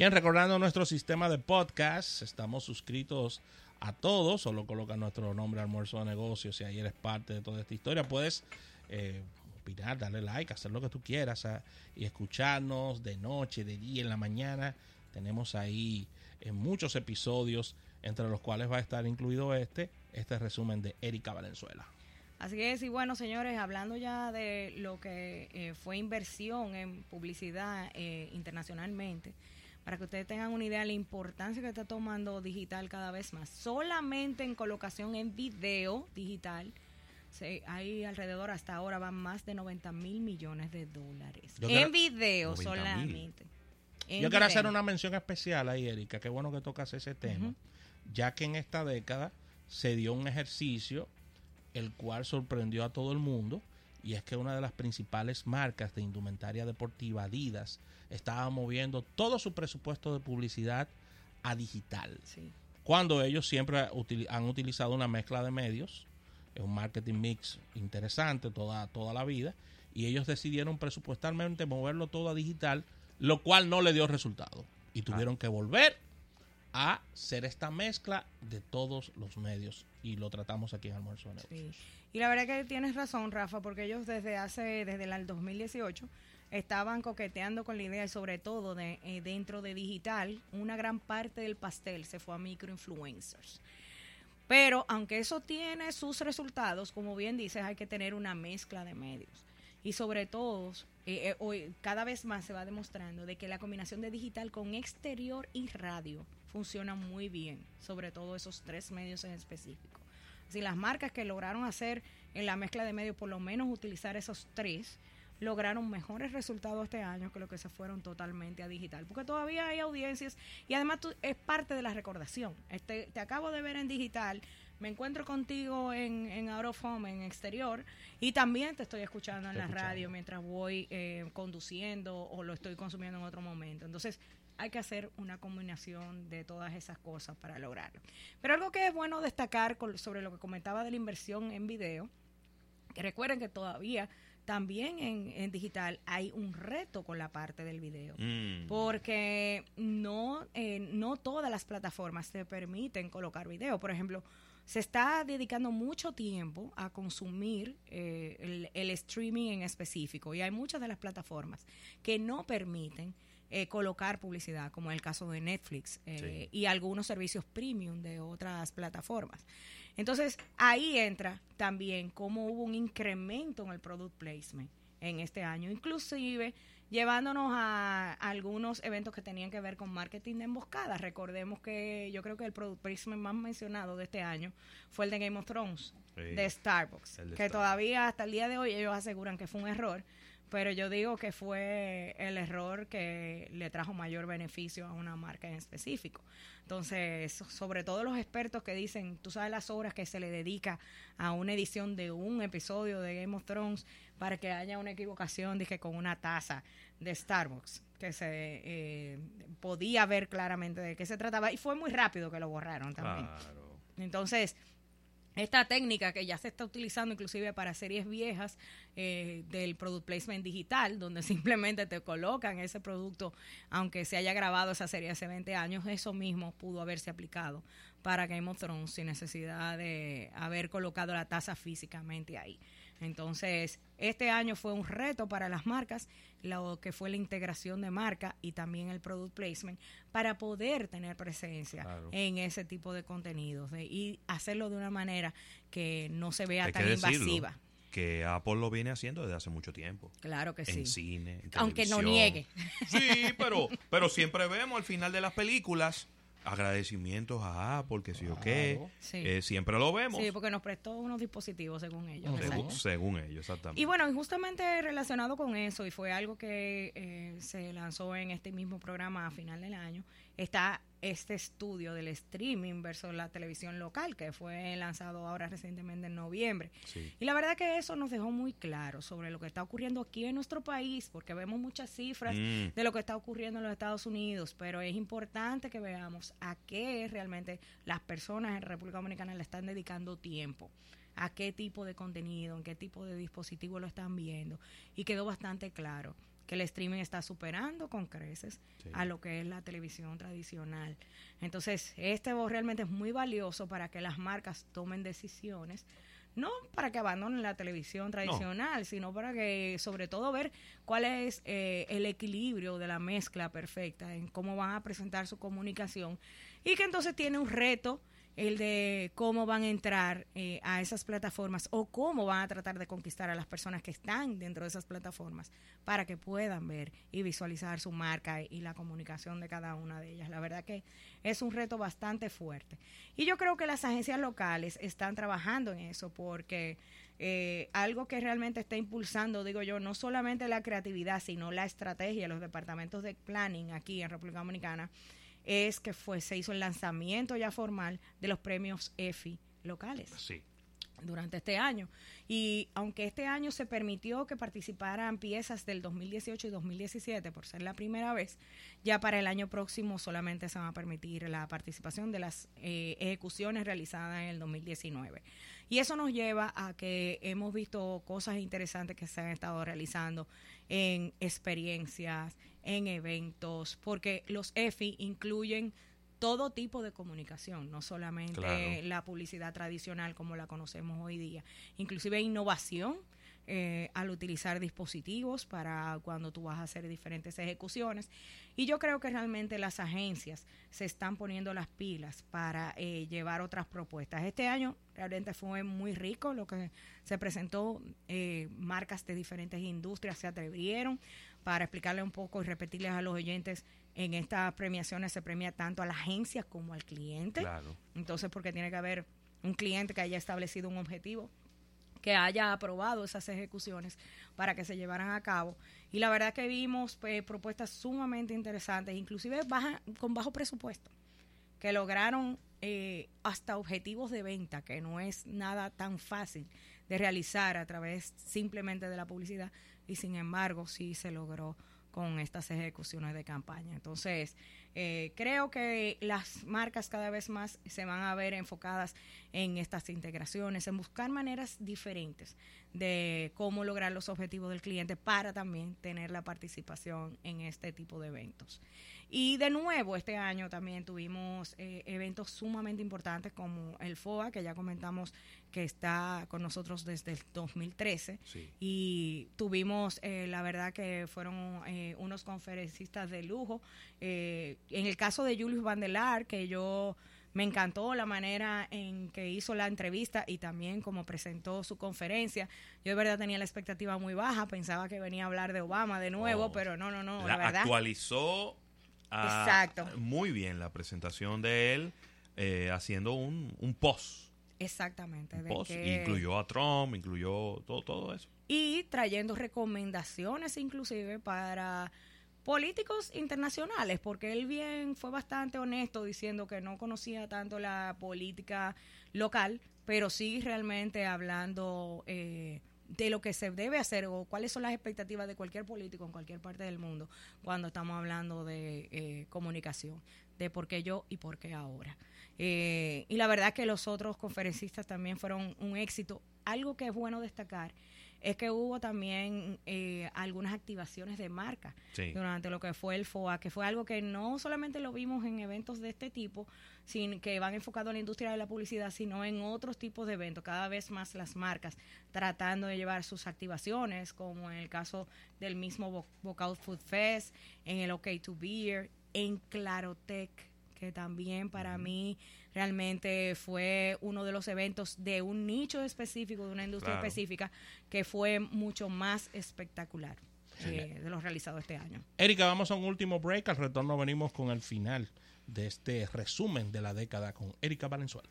Bien, recordando nuestro sistema de podcast, estamos suscritos a todos, solo coloca nuestro nombre Almuerzo de Negocios si ahí eres parte de toda esta historia. Puedes eh, opinar, darle like, hacer lo que tú quieras ah, y escucharnos de noche, de día, en la mañana. Tenemos ahí eh, muchos episodios, entre los cuales va a estar incluido este, este resumen de Erika Valenzuela. Así es, y bueno, señores, hablando ya de lo que eh, fue inversión en publicidad internacionalmente, para que ustedes tengan una idea de la importancia que está tomando digital cada vez más. Solamente en colocación en video digital, hay alrededor, hasta ahora van más de 90 mil millones de dólares. en video solamente. Yo quiero hacer una mención especial ahí, Erika. Qué bueno que tocas ese tema, ya que en esta década se dio un ejercicio el cual sorprendió a todo el mundo y es que una de las principales marcas de indumentaria deportiva, Adidas, estaba moviendo todo su presupuesto de publicidad a digital. Cuando ellos siempre han utilizado una mezcla de medios, es un marketing mix interesante toda, toda la vida, y ellos decidieron presupuestalmente moverlo todo a digital, lo cual no le dio resultado. Y tuvieron que volver a ser esta mezcla de todos los medios y lo tratamos aquí en Almuerzo sí. Y la verdad que tienes razón, Rafa, porque ellos desde hace desde el 2018 estaban coqueteando con la idea y sobre todo de eh, dentro de digital, una gran parte del pastel se fue a microinfluencers. Pero aunque eso tiene sus resultados, como bien dices, hay que tener una mezcla de medios. Y sobre todo, eh, eh, hoy cada vez más se va demostrando de que la combinación de digital con exterior y radio funciona muy bien, sobre todo esos tres medios en específico. Si las marcas que lograron hacer en la mezcla de medios, por lo menos utilizar esos tres, lograron mejores resultados este año que lo que se fueron totalmente a digital. Porque todavía hay audiencias y además es parte de la recordación. Este, te acabo de ver en digital, me encuentro contigo en, en Out of Home, en exterior, y también te estoy escuchando en la radio mientras voy eh, conduciendo o lo estoy consumiendo en otro momento. Entonces, hay que hacer una combinación de todas esas cosas para lograrlo. Pero algo que es bueno destacar sobre lo que comentaba de la inversión en video, que recuerden que todavía también en, digital hay un reto con la parte del video, mm. porque no, eh, no todas las plataformas te permiten colocar video. Por ejemplo, se está dedicando mucho tiempo a consumir eh, el, streaming en específico y hay muchas de las plataformas que no permiten eh, colocar publicidad, como es el caso de Netflix eh, y algunos servicios premium de otras plataformas. Entonces, ahí entra también cómo hubo un incremento en el product placement en este año, inclusive llevándonos a, algunos eventos que tenían que ver con marketing de emboscada. Recordemos que yo creo que el product placement más mencionado de este año fue el de Game of Thrones, de Starbucks, que todavía hasta el día de hoy ellos aseguran que fue un error pero yo digo que fue el error que le trajo mayor beneficio a una marca en específico. Entonces, sobre todo los expertos que dicen, tú sabes las horas que se le dedica a una edición de un episodio de Game of Thrones para que haya una equivocación, dije, con una taza de Starbucks, que se eh, podía ver claramente de qué se trataba y fue muy rápido que lo borraron también. Entonces, esta técnica que ya se está utilizando inclusive para series viejas eh, del product placement digital, donde simplemente te colocan ese producto, aunque se haya grabado esa serie hace 20 años, eso mismo pudo haberse aplicado para Game of Thrones sin necesidad de haber colocado la taza físicamente ahí. Entonces, este año fue un reto para las marcas, lo que fue la integración de marca y también el product placement para poder tener presencia en ese tipo de contenidos y hacerlo de una manera que no se vea tan invasiva que Apple lo viene haciendo desde hace mucho tiempo. Claro que sí. En cine, Aunque no niegue. Sí, pero, pero siempre vemos al final de las películas agradecimientos a Apple, que sí o qué. Eh, siempre lo vemos. Sí, porque nos prestó unos dispositivos según ellos. Según, ellos, exactamente. Y bueno, justamente relacionado con eso, y fue algo que eh, se lanzó en este mismo programa a final del año, está este estudio del streaming versus la televisión local que fue lanzado ahora recientemente en noviembre. Y la verdad que eso nos dejó muy claro sobre lo que está ocurriendo aquí en nuestro país, porque vemos muchas cifras mm. de lo que está ocurriendo en los Estados Unidos, pero es importante que veamos a qué realmente las personas en República Dominicana le están dedicando tiempo a qué tipo de contenido, en qué tipo de dispositivo lo están viendo. Y quedó bastante claro que el streaming está superando con creces a lo que es la televisión tradicional. Entonces, este realmente es muy valioso para que las marcas tomen decisiones no para que abandonen la televisión tradicional, sino para que sobre todo ver cuál es eh, el equilibrio de la mezcla perfecta en cómo van a presentar su comunicación y que entonces tiene un reto el de cómo van a entrar eh, a esas plataformas o cómo van a tratar de conquistar a las personas que están dentro de esas plataformas para que puedan ver y visualizar su marca y la comunicación de cada una de ellas. La verdad que es un reto bastante fuerte. Y yo creo que las agencias locales están trabajando en eso porque eh, algo que realmente está impulsando, digo yo, no solamente la creatividad, sino la estrategia los departamentos de planning aquí en República Dominicana es que fue, se hizo el lanzamiento ya formal de los premios EFI locales. Sí. Durante este año. Y aunque este año se permitió que participaran piezas del 2018 y 2017, por ser la primera vez, ya para el año próximo solamente se va a permitir la participación de las eh, ejecuciones realizadas en el 2019. Y eso nos lleva a que hemos visto cosas interesantes que se han estado realizando en experiencias, en eventos, porque los EFI incluyen todo tipo de comunicación, no solamente la publicidad tradicional como la conocemos hoy día, inclusive innovación eh, al utilizar dispositivos para cuando tú vas a hacer diferentes ejecuciones. Y yo creo que realmente las agencias se están poniendo las pilas para eh, llevar otras propuestas. Este año realmente fue muy rico lo que se presentó, eh, marcas de diferentes industrias se atrevieron para explicarle un poco y repetirles a los oyentes, en estas premiaciones se premia tanto a la agencia como al cliente. Claro. Entonces, porque tiene que haber un cliente que haya establecido un objetivo que haya aprobado esas ejecuciones para que se llevaran a cabo. Y la verdad que vimos pues, propuestas sumamente interesantes, inclusive baja, con bajo presupuesto, que lograron eh, hasta objetivos de venta, que no es nada tan fácil de realizar a través simplemente de la publicidad, y sin embargo sí se logró con estas ejecuciones de campaña. Entonces, eh, creo que las marcas cada vez más se van a ver enfocadas en estas integraciones, en buscar maneras diferentes de cómo lograr los objetivos del cliente para también tener la participación en este tipo de eventos. Y de nuevo, este año también tuvimos eh, eventos sumamente importantes como el FOA, que ya comentamos que está con nosotros desde el 2013. Y tuvimos, eh, la verdad que fueron eh, unos conferencistas de lujo. En el caso de Julius Vandelar, que yo me encantó la manera en que hizo la entrevista y también como presentó su conferencia. Yo de verdad tenía la expectativa muy baja, pensaba que venía a hablar de Obama de nuevo, oh. pero no, no, no. La, verdad. Actualizó Exacto. muy bien la presentación de él, eh, haciendo un, un post. Exactamente. Incluyó a Trump, incluyó todo, todo eso. Y trayendo recomendaciones inclusive para políticos internacionales, porque él bien fue bastante honesto diciendo que no conocía tanto la política local, pero sí realmente hablando eh, de lo que se debe hacer o cuáles son las expectativas de cualquier político en cualquier parte del mundo cuando estamos hablando de eh, comunicación, de por qué yo y por qué ahora. Eh, y la verdad que los otros conferencistas también fueron un éxito. Algo que es bueno destacar es que hubo también eh, algunas activaciones de marca durante lo que fue el FOA, que fue algo que no solamente lo vimos en eventos de este tipo, sin, que van enfocados en la industria de la publicidad, sino en otros tipos de eventos, cada vez más las marcas tratando de llevar sus activaciones, como en el caso del mismo Vocal Food Fest, en el OK to Beer, en Clarotech, que también para mí realmente fue uno de los eventos de un nicho específico, de una industria específica, que fue mucho más espectacular de los realizados este año. Erika, vamos a un último break. Al retorno venimos con el final de este resumen de la década con Erika Valenzuela.